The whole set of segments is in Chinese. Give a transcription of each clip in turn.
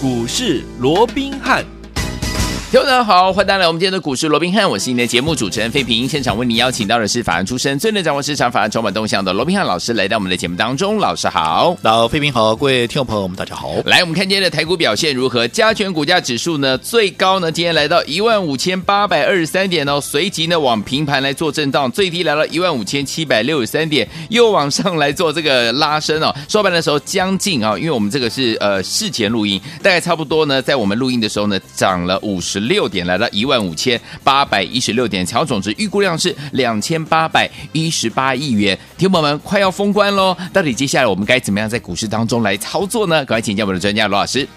股市罗宾汉。听众大家好，欢迎大家来我们今天的股市罗宾汉，我是你的节目主持人费平。现场为你邀请到的是法案出身、最能掌握市场法案筹码动向的罗宾汉老师，来到我们的节目当中。老师好，老费平好，各位听众朋友们大家好。来，我们看今天的台股表现如何？加权股价指数呢，最高呢今天来到一万五千八百二十三点哦，随即呢往平盘来做震荡，最低来到一万五千七百六十三点，又往上来做这个拉升哦。收盘的时候将近啊、哦，因为我们这个是呃事前录音，大概差不多呢，在我们录音的时候呢，涨了五十六点，来到。一万五千八百一十六点，成交总值预估量是两千八百一十八亿元。听友们，快要封关喽！到底接下来我们该怎么样在股市当中来操作呢？赶快请教我们的专家罗老师。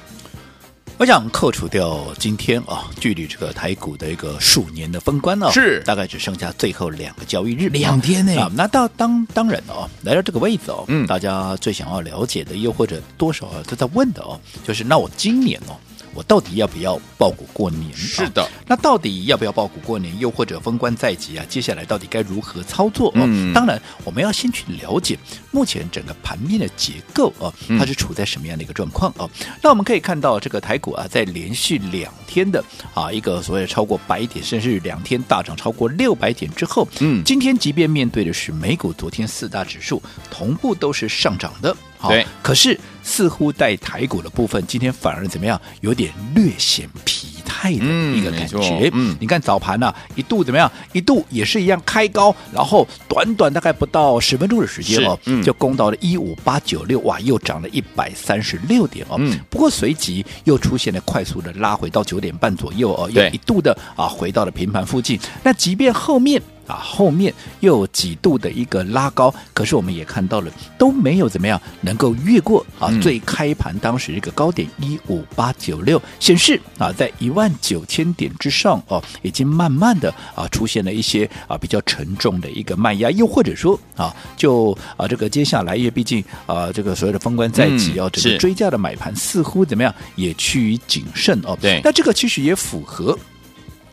我想扣除掉今天啊，距离这个台股的一个鼠年的封关呢、啊，是大概只剩下最后两个交易日，两天呢。那到当当然哦，来到这个位置哦，嗯，大家最想要了解的，又或者多少都在问的哦，就是那我今年哦。我到底要不要报股过年？是的、啊，那到底要不要报股过年？又或者封关在即啊？接下来到底该如何操作？嗯，当然我们要先去了解目前整个盘面的结构啊，它是处在什么样的一个状况啊？嗯、那我们可以看到这个台股啊，在连续两天的啊一个所谓的超过百点，甚至两天大涨超过六百点之后，嗯，今天即便面对的是美股，昨天四大指数同步都是上涨的。对，可是似乎在台股的部分，今天反而怎么样？有点略显疲态的一个感觉。嗯，你看早盘呢、啊，一度怎么样？一度也是一样开高，然后短短大概不到十分钟的时间哦，嗯、就攻到了一五八九六，哇，又涨了一百三十六点哦。嗯，不过随即又出现了快速的拉回到九点半左右哦，又一度的啊回到了平盘附近。那即便后面。啊，后面又有几度的一个拉高，可是我们也看到了都没有怎么样能够越过啊最开盘当时一个高点一五八九六，显示啊在一万九千点之上哦，已经慢慢的啊出现了一些啊比较沉重的一个卖压，又或者说啊就啊这个接下来因为毕竟啊这个所谓的封关在即哦，整个追加的买盘似乎怎么样也趋于谨慎哦，对，那这个其实也符合。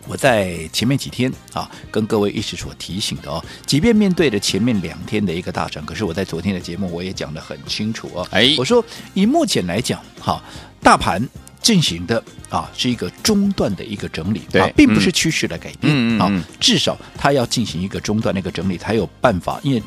我在前面几天啊，跟各位一直所提醒的哦，即便面对着前面两天的一个大涨，可是我在昨天的节目我也讲得很清楚哦。哎，我说以目前来讲，哈，大盘进行的啊是一个中段的一个整理，对，并不是趋势的改变，嗯啊，至少它要进行一个中段的一个整理才有办法，因为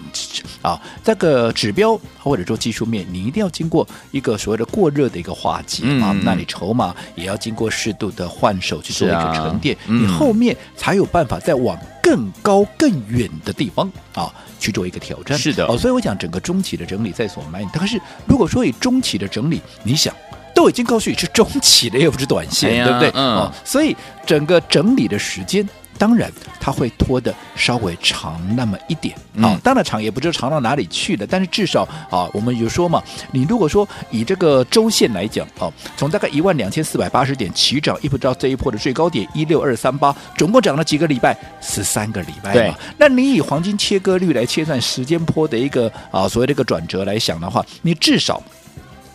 啊这个指标或者说技术面，你一定要经过一个所谓的过热的一个化解啊，那你筹码也要经过适度的换手去做一个沉淀，你后面才有办法再往更高更远的地方啊去做一个挑战，是的，哦，所以我讲整个中期的整理在所难免，但是如果说以中期的整理，你想。都已经告诉你是中期的，又不是短线，哎、对不对？嗯、哦，所以整个整理的时间，当然它会拖的稍微长那么一点啊、哦。当然长也不知道长到哪里去了，但是至少啊，我们有说嘛，你如果说以这个周线来讲，啊，从大概一万两千四百八十点起涨，一直到这一波的最高点一六二三八，总共涨了几个礼拜？十三个礼拜嘛。对那你以黄金切割率来切算时间波的一个啊，所谓的一个转折来想的话，你至少。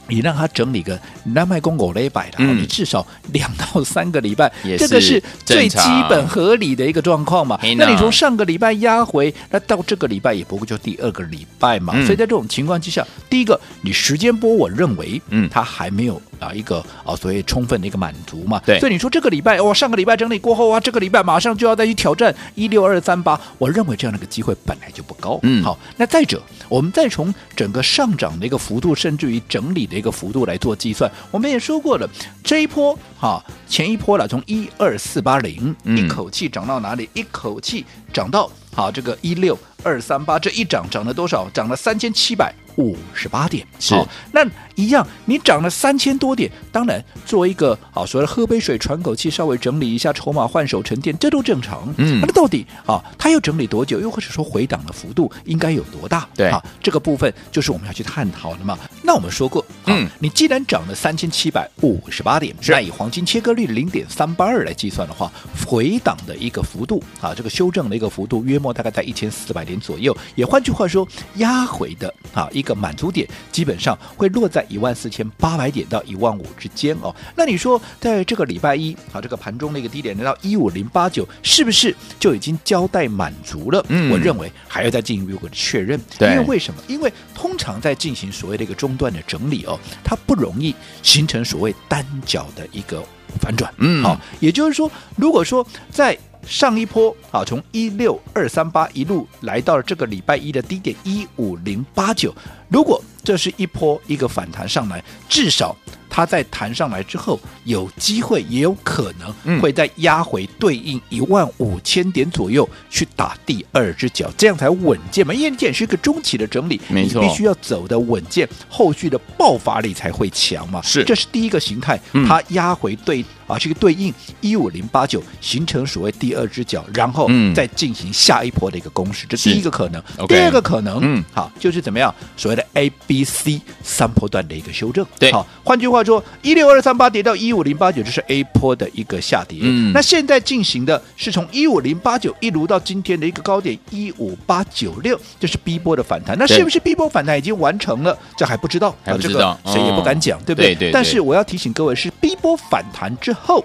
你让他整理个南麦公狗雷百的，你至少两到三个礼拜，这个是最基本合理的一个状况嘛。那你从上个礼拜压回，那到这个礼拜也不过就第二个礼拜嘛。所以在这种情况之下，第一个你时间波，我认为，嗯，它还没有啊一个啊所谓充分的一个满足嘛。对，所以你说这个礼拜哇，上个礼拜整理过后啊，这个礼拜马上就要再去挑战一六二三八，我认为这样的一个机会本来就不高。嗯，好，那再者，我们再从整个上涨的一个幅度，甚至于整理的。一个幅度来做计算，我们也说过了，这一波哈，前一波了，从一二四八零一口气涨到哪里？一口气涨到好这个一六二三八，这一涨涨了多少？涨了三千七百五十八点。好，那一样，你涨了三千多点，当然作为一个好，所谓喝杯水喘口气，稍微整理一下筹码，换手沉淀，这都正常。嗯，那到底啊，它要整理多久？又或者说回档的幅度应该有多大？对啊，这个部分就是我们要去探讨的嘛。那我们说过。嗯，你既然涨了三千七百五十八点，那以黄金切割率零点三八二来计算的话，回档的一个幅度啊，这个修正的一个幅度约莫大概在一千四百点左右。也换句话说，压回的啊一个满足点基本上会落在一万四千八百点到一万五之间哦。那你说在这个礼拜一啊，这个盘中的一个低点来到一五零八九，是不是就已经交代满足了？嗯，我认为还要再进一步的确认。对，因为为什么？因为通常在进行所谓的一个中断的整理哦。候，它不容易形成所谓单脚的一个反转。嗯，好，也就是说，如果说在上一波啊，从一六二三八一路来到了这个礼拜一的低点一五零八九，如果这是一波一个反弹上来，至少。它在弹上来之后，有机会也有可能会再压回对应一万五千点左右去打第二只脚，这样才稳健嘛。因为你是一个中期的整理，没错，你必须要走的稳健，后续的爆发力才会强嘛。是，这是第一个形态，它压回对啊，这个对应一五零八九，形成所谓第二只脚，然后再进行下一波的一个攻势。这第一个可能，第二个可能，嗯，好，就是怎么样，所谓的 A、B、C 三波段的一个修正。对，好，换句话。说一六二三八跌到一五零八九，这是 A 波的一个下跌。嗯，那现在进行的是从一五零八九一路到今天的一个高点一五八九六，这是 B 波的反弹。那是不是 B 波反弹已经完成了？这还不知道，还不知道，这个谁也不敢讲，对不对？对，对，对。但是我要提醒各位，是 B 波反弹之后。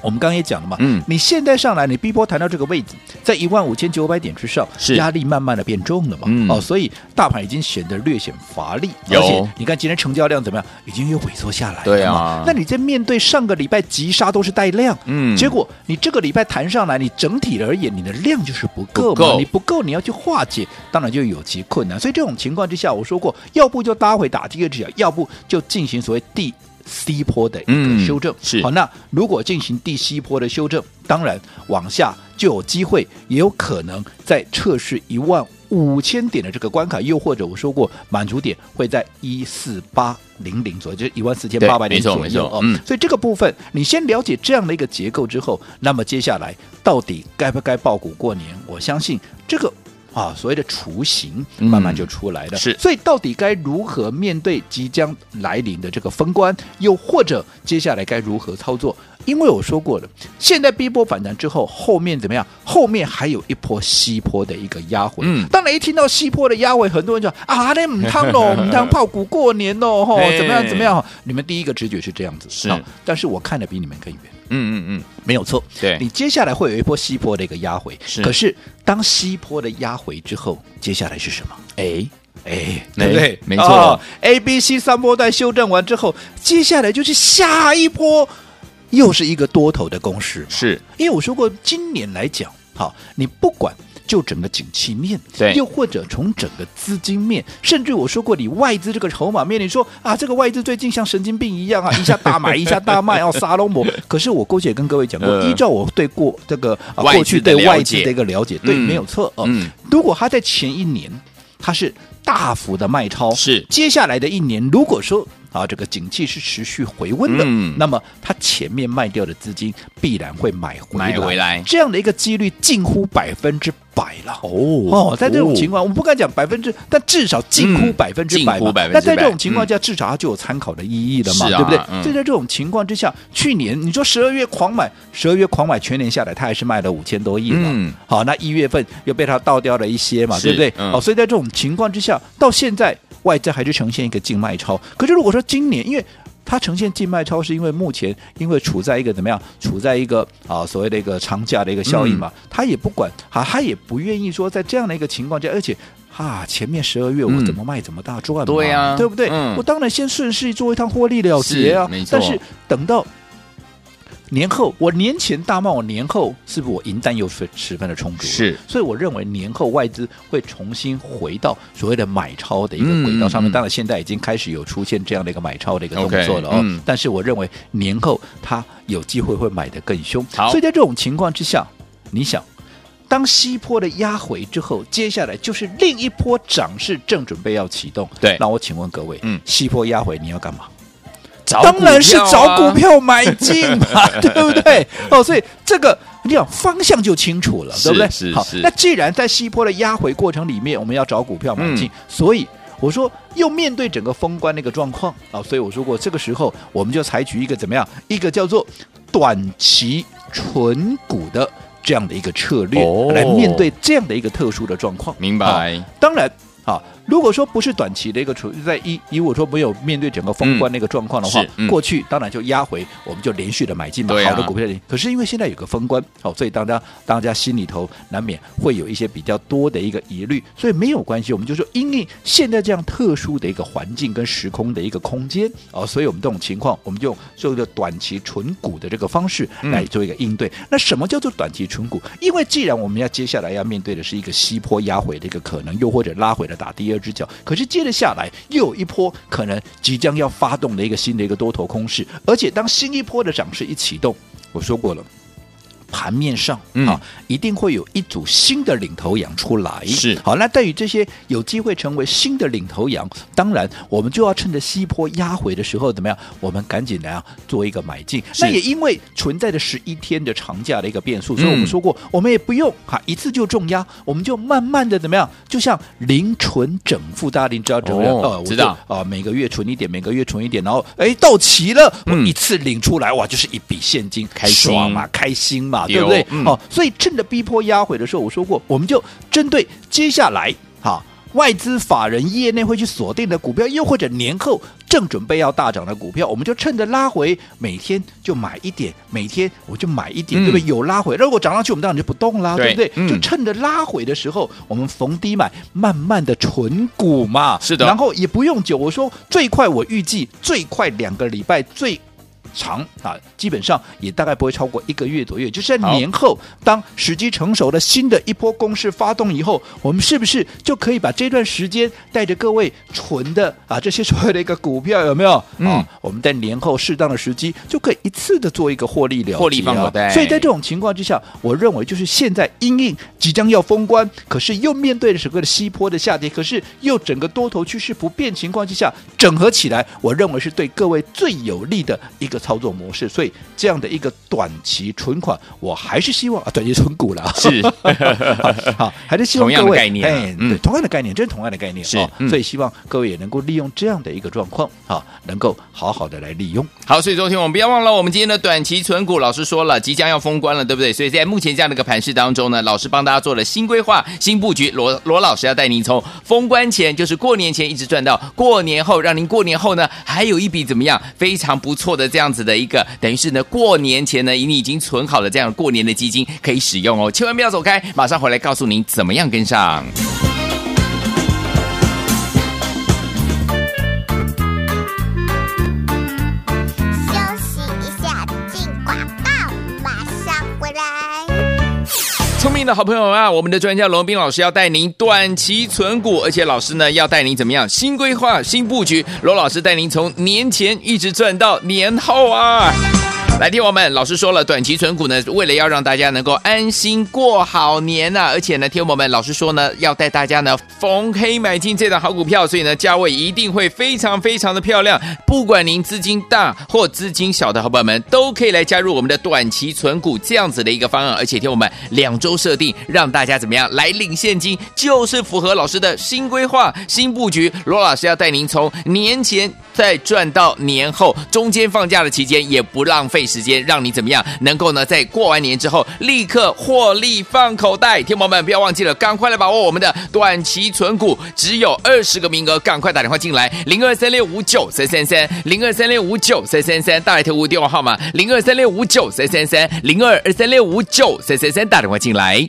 我们刚刚也讲了嘛，嗯，你现在上来，你逼波弹到这个位置，在一万五千九百点之上，是。压力慢慢的变重了嘛，嗯、哦，所以大盘已经显得略显乏力，有。而且你看今天成交量怎么样，已经又萎缩下来了，对啊，那你在面对上个礼拜急杀都是带量，嗯，结果你这个礼拜弹上来，你整体而言你的量就是不够嘛，不够。你不够你要去化解，当然就有其困难，所以这种情况之下，我说过，要不就搭回打第二只脚，要不就进行所谓第。C 波的一个修正、嗯、是好，那如果进行第 C 波的修正，当然往下就有机会，也有可能在测试一万五千点的这个关卡，又或者我说过满足点会在一四八零零左右，就是一万四千八百点左右哦。嗯，所以这个部分你先了解这样的一个结构之后，那么接下来到底该不该爆股过年？我相信这个。啊，所谓的雏形慢慢就出来了，嗯、是，所以到底该如何面对即将来临的这个封关，又或者接下来该如何操作？因为我说过了，现在 B 波反弹之后，后面怎么样？后面还有一波西坡的一个压回。嗯，当然一听到西坡的压回，很多人就啊，那唔汤喽，唔汤泡股过年喽，吼，怎么样怎么样？你们第一个直觉是这样子，是，但是我看的比你们更远。嗯嗯嗯，没有错。对，你接下来会有一波西坡的一个压回，是。可是当西坡的压回之后，接下来是什么？哎哎，对不对？没错。A、B、C 三波段修正完之后，接下来就是下一波。又是一个多头的攻势，是。因为我说过，今年来讲，好，你不管就整个景气面，对，又或者从整个资金面，甚至我说过，你外资这个筹码面，你说啊，这个外资最近像神经病一样啊，一下大买，一下大卖，哦，杀龙膜。可是我过去也跟各位讲过，依照我对过这个、啊、过去对外资的一个了解，对，没有错哦。嗯，如果他在前一年他是大幅的卖超，是。接下来的一年，如果说。啊，这个景气是持续回温的，嗯、那么它前面卖掉的资金必然会买回来，买回来这样的一个几率近乎百分之百了。哦哦，在这种情况，哦、我们不敢讲百分之，但至少近乎百分之百。那在这种情况下，嗯、至少它就有参考的意义了嘛，啊、对不对？嗯、所以在这种情况之下，去年你说十二月狂买，十二月狂买，全年下来它还是卖了五千多亿嘛。嗯、好，那一月份又被它倒掉了一些嘛，是对不对？嗯、好，所以在这种情况之下，到现在。外在还是呈现一个净卖超，可是如果说今年，因为它呈现净卖超，是因为目前因为处在一个怎么样，处在一个啊所谓的一个长假的一个效应嘛，他、嗯、也不管，啊，他也不愿意说在这样的一个情况下，而且哈，前面十二月我怎么卖怎么大赚嘛，对呀，对不对？嗯、我当然先顺势做一趟获利了结啊，没错，但是等到。年后，我年前大卖，我年后是不是我银单又是十分的充足？是，所以我认为年后外资会重新回到所谓的买超的一个轨道上面。嗯、当然，现在已经开始有出现这样的一个买超的一个动作了哦。Okay, 嗯、但是我认为年后它有机会会买得更凶。好，所以在这种情况之下，你想，当西坡的压回之后，接下来就是另一波涨势正准备要启动。对，那我请问各位，嗯，西坡压回你要干嘛？啊、当然是找股票买进嘛，对不对？哦，所以这个你讲方向就清楚了，对不对？是是。好，那既然在西坡的压回过程里面，我们要找股票买进，嗯、所以我说又面对整个封关那个状况啊，所以我说过这个时候我们就采取一个怎么样？一个叫做短期纯股的这样的一个策略，哦、来面对这样的一个特殊的状况。明白。当然啊。如果说不是短期的一个处在一，以我说没有面对整个封关的一个状况的话，过去当然就压回，我们就连续的买进嘛，啊、好的股票。可是因为现在有个封关，好，所以大家大家心里头难免会有一些比较多的一个疑虑，所以没有关系，我们就说因为现在这样特殊的一个环境跟时空的一个空间，哦，所以我们这种情况，我们就做一个短期存股的这个方式来做一个应对。嗯、那什么叫做短期存股？因为既然我们要接下来要面对的是一个西坡压回的一个可能，又或者拉回的打第二只脚，可是接着下来又有一波可能即将要发动的一个新的一个多头空势，而且当新一波的涨势一启动，我说过了。盘面上啊，一定会有一组新的领头羊出来。是好，那对于这些有机会成为新的领头羊，当然我们就要趁着西坡压回的时候，怎么样？我们赶紧来啊，做一个买进。那也因为存在着十一天的长假的一个变数，所以我们说过，我们也不用哈一次就重压，我们就慢慢的怎么样？就像零存整付，大家您知道怎么样？哦，知道啊，每个月存一点，每个月存一点，然后哎到齐了，我一次领出来，哇，就是一笔现金，开爽嘛，开心嘛。对不对？嗯、哦，所以趁着逼迫压回的时候，我说过，我们就针对接下来哈外资法人业内会去锁定的股票，又或者年后正准备要大涨的股票，我们就趁着拉回，每天就买一点，每天我就买一点，嗯、对不对？有拉回，如果涨上去，我们当然就不动啦，对，对不对？嗯、就趁着拉回的时候，我们逢低买，慢慢的存股嘛。是的，然后也不用久，我说最快我预计最快两个礼拜最。长啊，基本上也大概不会超过一个月左右，就是在年后，当时机成熟了新的一波攻势发动以后，我们是不是就可以把这段时间带着各位存的啊这些所有的一个股票有没有？嗯、啊，我们在年后适当的时机就可以一次的做一个获利了结，获利放口袋。所以在这种情况之下，我认为就是现在因应即将要封关，可是又面对着整个的西坡的下跌，可是又整个多头趋势不变情况之下，整合起来，我认为是对各位最有利的一个。操作模式，所以这样的一个短期存款，我还是希望啊，短期存股了，是 好，还是希望各位同样的概念，哎，对，同样的概念，这是同样的概念，是，所以希望各位也能够利用这样的一个状况，啊，能够好好的来利用。好，所以昨天我们不要忘了，我们今天的短期存股，老师说了，即将要封关了，对不对？所以在目前这样的一个盘势当中呢，老师帮大家做了新规划、新布局。罗罗老师要带您从封关前，就是过年前一直赚到过年后，让您过年后呢还有一笔怎么样非常不错的这样子。的一个等于是呢，过年前呢，你已经存好了这样过年的基金可以使用哦，千万不要走开，马上回来告诉您怎么样跟上。聪明的好朋友啊，我们的专家罗斌老师要带您短期存股，而且老师呢要带您怎么样新规划、新布局。罗老师带您从年前一直赚到年后啊。来，听我们，老师说了，短期存股呢，为了要让大家能够安心过好年呐、啊，而且呢，听我们，老师说呢，要带大家呢逢黑买进这档好股票，所以呢，价位一定会非常非常的漂亮。不管您资金大或资金小的好朋友们，都可以来加入我们的短期存股这样子的一个方案，而且听我们两周设定，让大家怎么样来领现金，就是符合老师的新规划、新布局。罗老师要带您从年前再赚到年后，中间放假的期间也不浪费。时间让你怎么样能够呢？在过完年之后立刻获利放口袋，天宝们不要忘记了，赶快来把握我们的短期存股，只有二十个名额，赶快打电话进来，零二三六五九三三三，零二三六五九三三三，大来特务电话号码零二三六五九三三三，零二二三六五九三三三，打电话进来。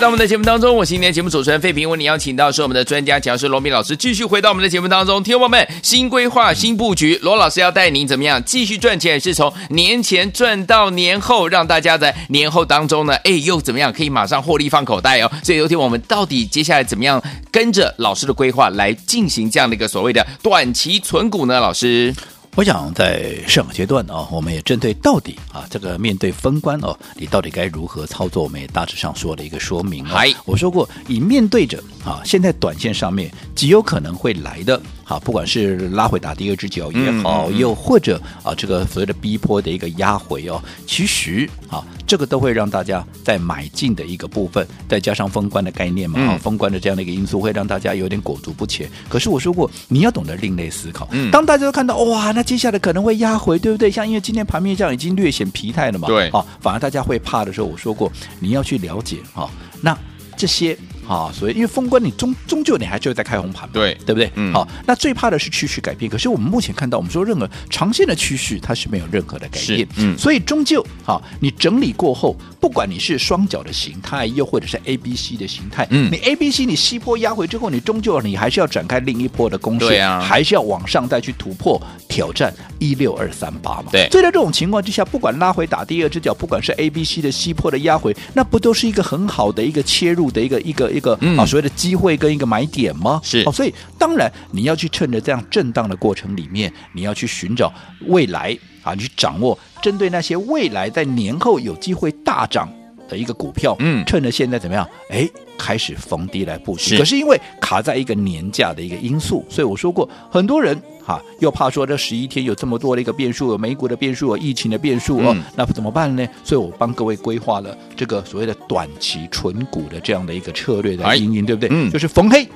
回到我们的节目当中，我是今天节目主持人费平，为你邀请到是我们的专家讲师罗明老师，继续回到我们的节目当中。听众朋友们，新规划、新布局，罗老师要带您怎么样继续赚钱？是从年前赚到年后，让大家在年后当中呢，哎，又怎么样可以马上获利放口袋哦？所以，有天我们到底接下来怎么样跟着老师的规划来进行这样的一个所谓的短期存股呢？老师？我想在上个阶段啊，我们也针对到底啊这个面对封关哦，你到底该如何操作？我们也大致上说了一个说明。哎，我说过，以面对着啊现在短线上面极有可能会来的。啊，不管是拉回打第二只脚也好，嗯嗯、又或者啊，这个所谓的逼迫的一个压回哦，其实啊，这个都会让大家在买进的一个部分，再加上封关的概念嘛，嗯、啊，封关的这样的一个因素，会让大家有点裹足不前。可是我说过，你要懂得另类思考。嗯，当大家都看到哇，那接下来可能会压回，对不对？像因为今天盘面上已经略显疲态了嘛，对，啊，反而大家会怕的时候，我说过，你要去了解啊，那这些。啊，所以因为封关，你终终究你还是在开红盘嘛，对对不对？嗯，好，那最怕的是趋势改变。可是我们目前看到，我们说任何长线的趋势它是没有任何的改变，嗯，所以终究好，你整理过后，不管你是双脚的形态，又或者是 A B C 的形态，嗯，你 A B C 你西坡压回之后，你终究你还是要展开另一波的攻势，对啊，还是要往上再去突破挑战一六二三八嘛，对。所以在这种情况之下，不管拉回打第二只脚，不管是 A B C 的西坡的压回，那不都是一个很好的一个切入的一个一个一个啊所谓的。机会跟一个买点吗？是哦，所以当然你要去趁着这样震荡的过程里面，你要去寻找未来啊，你去掌握针对那些未来在年后有机会大涨的一个股票，嗯，趁着现在怎么样？哎，开始逢低来布局。是可是因为卡在一个年假的一个因素，所以我说过，很多人哈、啊、又怕说这十一天有这么多的一个变数，有美股的变数，有疫情的变数哦，嗯、那怎么办呢？所以我帮各位规划了这个所谓的短期纯股的这样的一个策略的经营，对不对？嗯，就是逢黑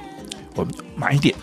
我们买一点，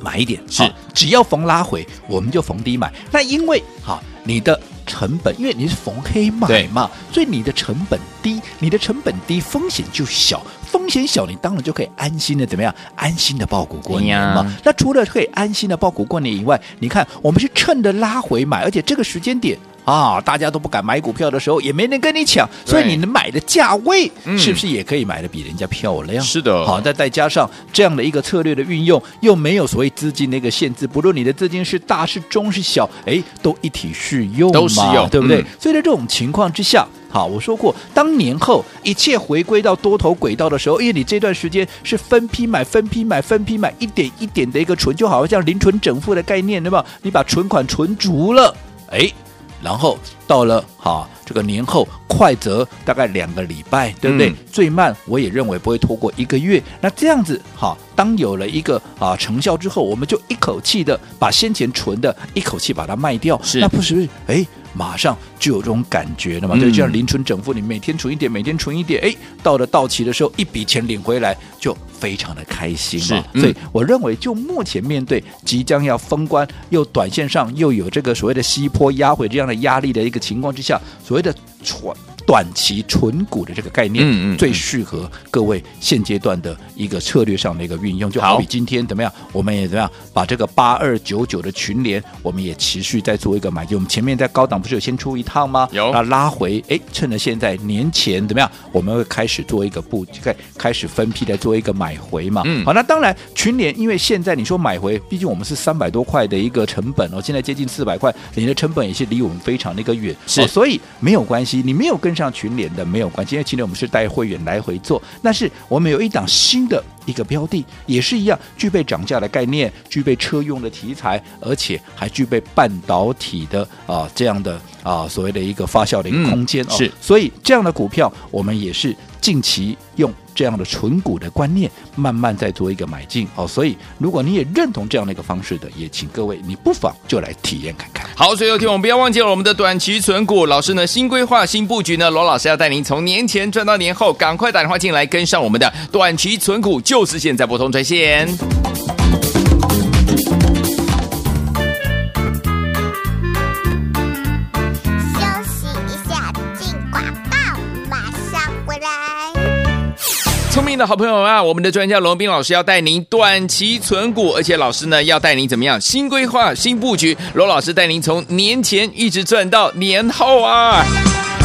买一点是、啊，只要逢拉回我们就逢低买。那因为哈、啊、你的。成本，因为你是逢黑买嘛，所以你的成本低，你的成本低，风险就小，风险小，你当然就可以安心的怎么样？安心的抱股过年嘛。呀那除了可以安心的抱股过年以外，你看我们是趁着拉回买，而且这个时间点。啊，大家都不敢买股票的时候，也没人跟你抢，所以你能买的价位是不是也可以买的比人家漂亮？是的，好，再再加上这样的一个策略的运用，又没有所谓资金的一个限制，不论你的资金是大是中是小，哎，都一体适用，都适用，对不对？嗯、所以在这种情况之下，好，我说过，当年后一切回归到多头轨道的时候，因为你这段时间是分批买、分批买、分批买，一点一点的一个存，就好像零存整付的概念，对吧？你把存款存足了，哎。然后到了哈这个年后，快则大概两个礼拜，对不对？嗯、最慢我也认为不会拖过一个月。那这样子哈，当有了一个啊成效之后，我们就一口气的把先前存的一口气把它卖掉，是那不是哎？马上就有这种感觉了嘛？对，就像零存整付，你每天存一点，每天存一点，哎，到了到期的时候，一笔钱领回来就非常的开心嘛。是，所以我认为，就目前面对即将要封关，又短线上又有这个所谓的西坡压回这样的压力的一个情况之下，所谓的传。短期存股的这个概念，嗯嗯，最适合各位现阶段的一个策略上的一个运用，就好比今天怎么样，我们也怎么样把这个八二九九的群联，我们也持续在做一个买进。我们前面在高档不是有先出一趟吗？有，那拉回，哎，趁着现在年前怎么样，我们会开始做一个布，开开始分批的做一个买回嘛。嗯，好，那当然群联，因为现在你说买回，毕竟我们是三百多块的一个成本哦，现在接近四百块，你的成本也是离我们非常的一个远，是，哦，所以没有关系，你没有跟。上群联的没有关系，因为群联我们是带会员来回做，但是我们有一档新的一个标的，也是一样具备涨价的概念，具备车用的题材，而且还具备半导体的啊这样的啊所谓的一个发酵的一个空间、嗯、是、哦，所以这样的股票我们也是近期用。这样的存股的观念，慢慢再做一个买进哦。所以，如果你也认同这样的一个方式的，也请各位你不妨就来体验看看。好，所以有听我们不要忘记了我们的短期存股老师呢，新规划、新布局呢，罗老师要带您从年前赚到年后，赶快打电话进来跟上我们的短期存股，就是现在不同专线。的好朋友啊，我们的专家罗宾老师要带您短期存股，而且老师呢要带您怎么样新规划、新布局。罗老师带您从年前一直赚到年后啊。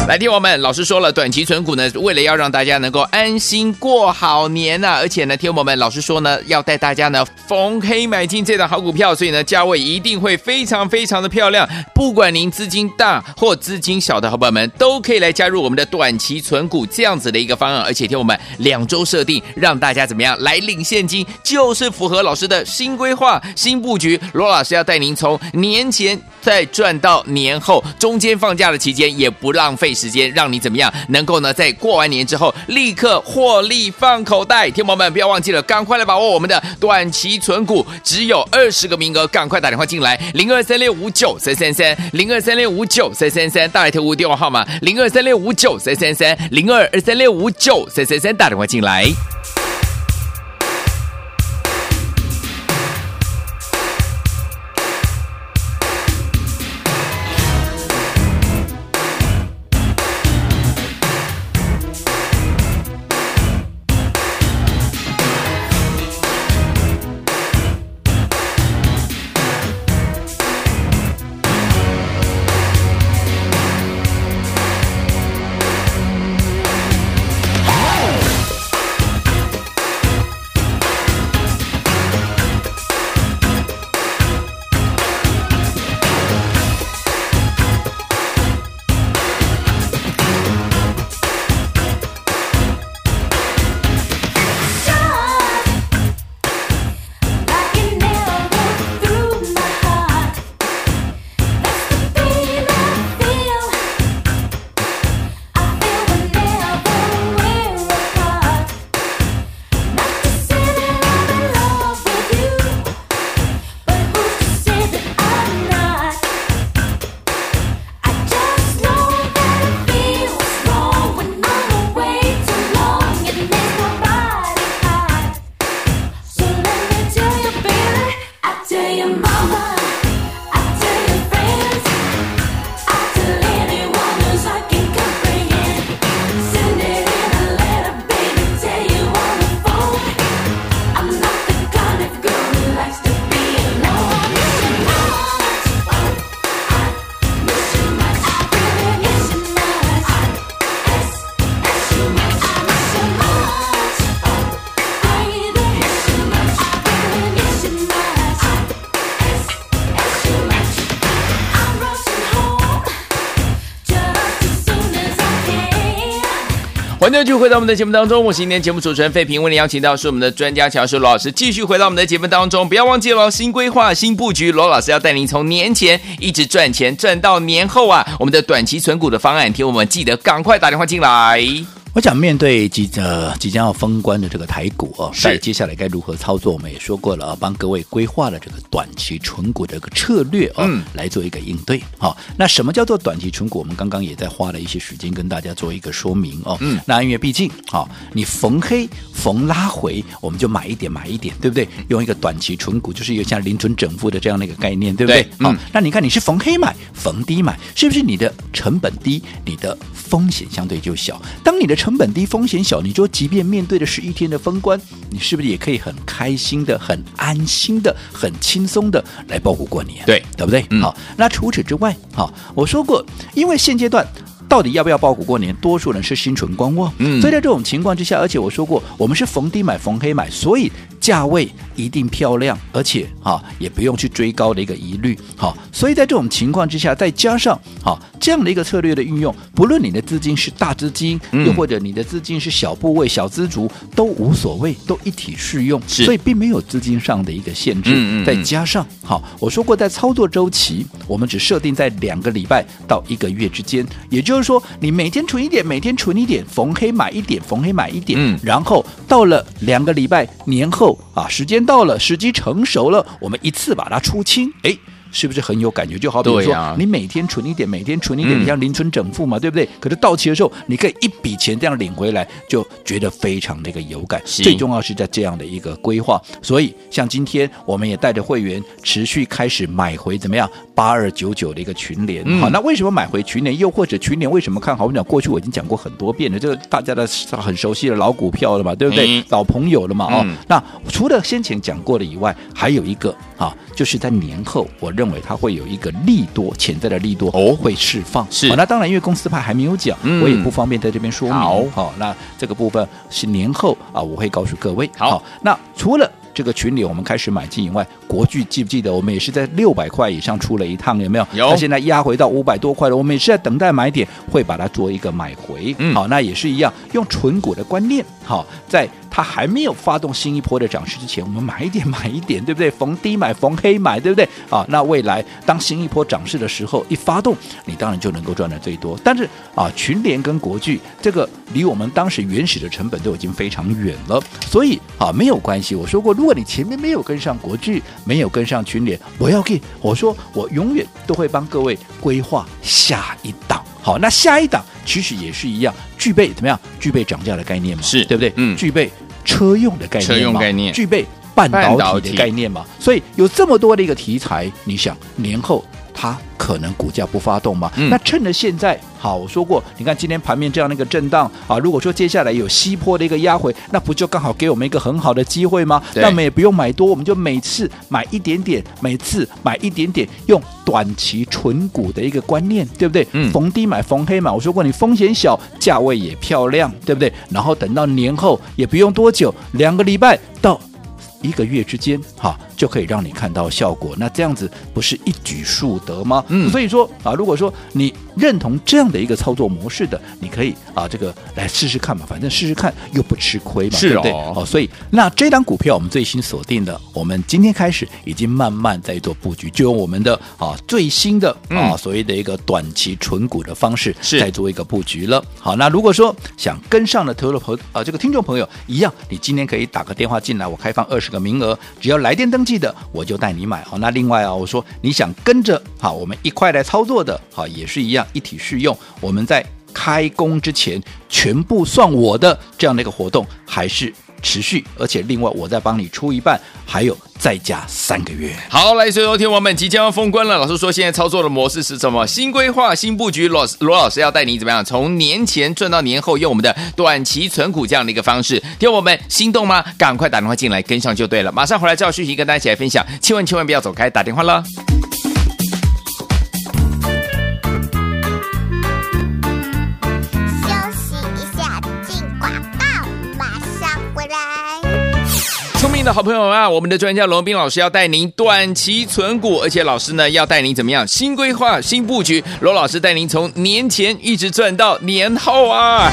来，听我们，老师说了，短期存股呢，为了要让大家能够安心过好年呐、而且呢，听我们，老师说呢，要带大家呢逢黑买进这档好股票，所以呢，价位一定会非常非常的漂亮。不管您资金大或资金小的好朋友们，都可以来加入我们的短期存股这样子的一个方案，而且听我们两周设定，让大家怎么样来领现金，就是符合老师的新规划、新布局。罗老师要带您从年前再赚到年后，中间放假的期间也不浪费。时间让你怎么样能够呢，在过完年之后立刻获利放口袋？听友们不要忘记了，赶快来把握我们的短期存股，只有二十个名额，赶快打电话进来，零二三六五九三三三，零二三六五九三三三，大来特务电话号码零二三六五九三三三，零二二三六五九三三三，打电话进来。欢迎继续回到我们的节目当中，我是今天节目主持人费平，为您邀请到是我们的专家强势罗老师，继续回到我们的节目当中，不要忘记了新规划、新布局，罗老师要带您从年前一直赚钱赚到年后啊，我们的短期存股的方案，听我们记得赶快打电话进来。我想面对即呃即将要封关的这个台股哦，是接下来该如何操作？我们也说过了啊，帮各位规划了这个短期纯股的一个策略哦，嗯，来做一个应对。好，那什么叫做短期纯股？我们刚刚也在花了一些时间跟大家做一个说明哦。嗯，那因为毕竟好，你逢黑逢拉回，我们就买一点买一点，对不对？用一个短期纯股，就是有像零存整付的这样的一个概念，对不对？好，那你看你是逢黑买逢低买，是不是你的成本低，你的风险相对就小？当你的成本低，风险小，你就即便面对的是一天的封关，你是不是也可以很开心的、很安心的、很轻松的来报股过年？对，对不对？嗯、好，那除此之外，好，我说过，因为现阶段到底要不要包股过年，多数人是心存观望。嗯，所以在这种情况之下，而且我说过，我们是逢低买、逢黑买，所以价位一定漂亮，而且哈也不用去追高的一个疑虑。好，所以在这种情况之下，再加上好。这样的一个策略的运用，不论你的资金是大资金，又或者你的资金是小部位、小资族，都无所谓，都一体适用，所以并没有资金上的一个限制。嗯嗯嗯，再加上，好，我说过，在操作周期，我们只设定在两个礼拜到一个月之间，也就是说，你每天存一点，每天存一点，逢黑买一点，逢黑买一点，嗯，然后到了两个礼拜年后啊，时间到了，时机成熟了，我们一次把它出清，哎。是不是很有感觉？就好比说，你每天存一点，每天存一点，你像零存整付嘛，对不对？可是到期的时候，你可以一笔钱这样领回来，就觉得非常的一个有感。最重要是在这样的一个规划，所以像今天我们也带着会员持续开始买回怎么样八二九九的一个群联。嗯、好，那为什么买回群联？又或者群联为什么看好？我们讲过去我已经讲过很多遍了，这个大家的很熟悉的老股票了嘛，对不对？嗯、老朋友了嘛，哦。嗯、那除了先前讲过的以外，还有一个啊，就是在年后，我认为它会有一个利多潜在的利多哦会释放。是，那当然因为公司派还没有讲，嗯、我也不方便在这边说明。好，好，那这个部分是年后啊，我会告诉各位。好，好，那除了。这个群里我们开始买进以外，国巨记不记得我们也是在六百块以上出了一趟，有没有？有。那现在压回到五百多块了，我们也是在等待买点，会把它做一个买回。嗯，好，那也是一样，用纯股的观念，好，在。它还没有发动新一波的涨势之前，我们买一点买一点，对不对？逢低买，逢黑买，对不对？啊，那未来当新一波涨势的时候一发动，你当然就能够赚得最多。但是啊，群联跟国巨这个离我们当时原始的成本都已经非常远了，所以啊没有关系。我说过，如果你前面没有跟上国巨，没有跟上群联，不要紧。我说我永远都会帮各位规划下一档。好，那下一档其实也是一样，具备怎么样？具备涨价的概念嘛，是对不对？嗯，具备车用的概念，车用概念，具备半导体的概念嘛。所以有这么多的一个题材，你想年后它可能股价不发动嘛？嗯、那趁着现在。好，我说过，你看今天盘面这样的一个震荡啊，如果说接下来有西坡的一个压回，那不就刚好给我们一个很好的机会吗？那我们也不用买多，我们就每次买一点点，每次买一点点，用短期纯股的一个观念，对不对？嗯。逢低买，逢黑买。我说过，你风险小，价位也漂亮，对不对？然后等到年后也不用多久，两个礼拜到一个月之间，哈。就可以让你看到效果，那这样子不是一举数得吗？嗯，所以说啊，如果说你认同这样的一个操作模式的，你可以啊，这个来试试看嘛，反正试试看又不吃亏嘛，是哦，对不对？哦，所以那这档股票我们最新锁定的，我们今天开始已经慢慢在做布局，就用我们的啊最新的啊所谓的一个短期纯股的方式，是在做一个布局了。好，那如果说想跟上的投资朋啊这个听众朋友一样，你今天可以打个电话进来，我开放二十个名额，只要来电登记。得我就带你买好，那另外啊，我说你想跟着好，我们一块来操作的，好也是一样，一体适用。我们在开工之前全部算我的这样的一个活动还是持续，而且另外我再帮你出一半，还有。再加三个月。好，来，所有听众们即将要封关了。老师说，现在操作的模式是什么？新规划、新布局。罗罗老师要带你怎么样？从年前赚到年后，用我们的短期存股这样的一个方式。听我们心动吗？赶快打电话进来跟上就对了。马上回来，赵旭熙跟大家一起来分享。千万千万不要走开，打电话了。的好朋友们啊，我们的专家罗宾老师要带您短期存股，而且老师呢要带您怎么样？新规划、新布局，罗老师带您从年前一直赚到年后啊！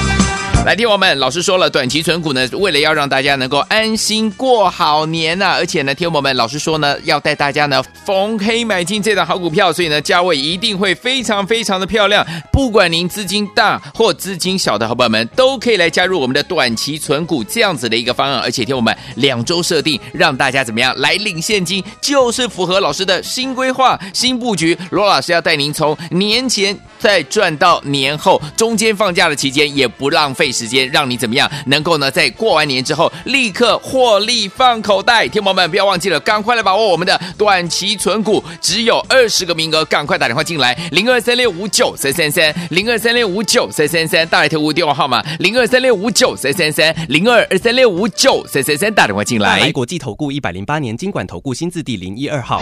来听我们老师说了，短期存股呢，为了要让大家能够安心过好年呐、而且呢，听我们老师说呢，要带大家呢逢黑买进这档好股票，所以呢，价位一定会非常非常的漂亮。不管您资金大或资金小的好朋友们，都可以来加入我们的短期存股这样子的一个方案，而且听我们两周设定，让大家怎么样来领现金，就是符合老师的新规划、新布局。罗老师要带您从年前再赚到年后，中间放假的期间也不浪费。时间让你怎么样能够呢？在过完年之后立刻获利放口袋，听友们不要忘记了，赶快来把握我们的短期存股，只有二十个名额，赶快打电话进来，零二三六五九三三三，零二三六五九三三三，大来特务电话号码零二三六五九三三三，零二二三六五九三三三，打电话进来。来国际投顾一百零八年金管投顾新字第零一二号。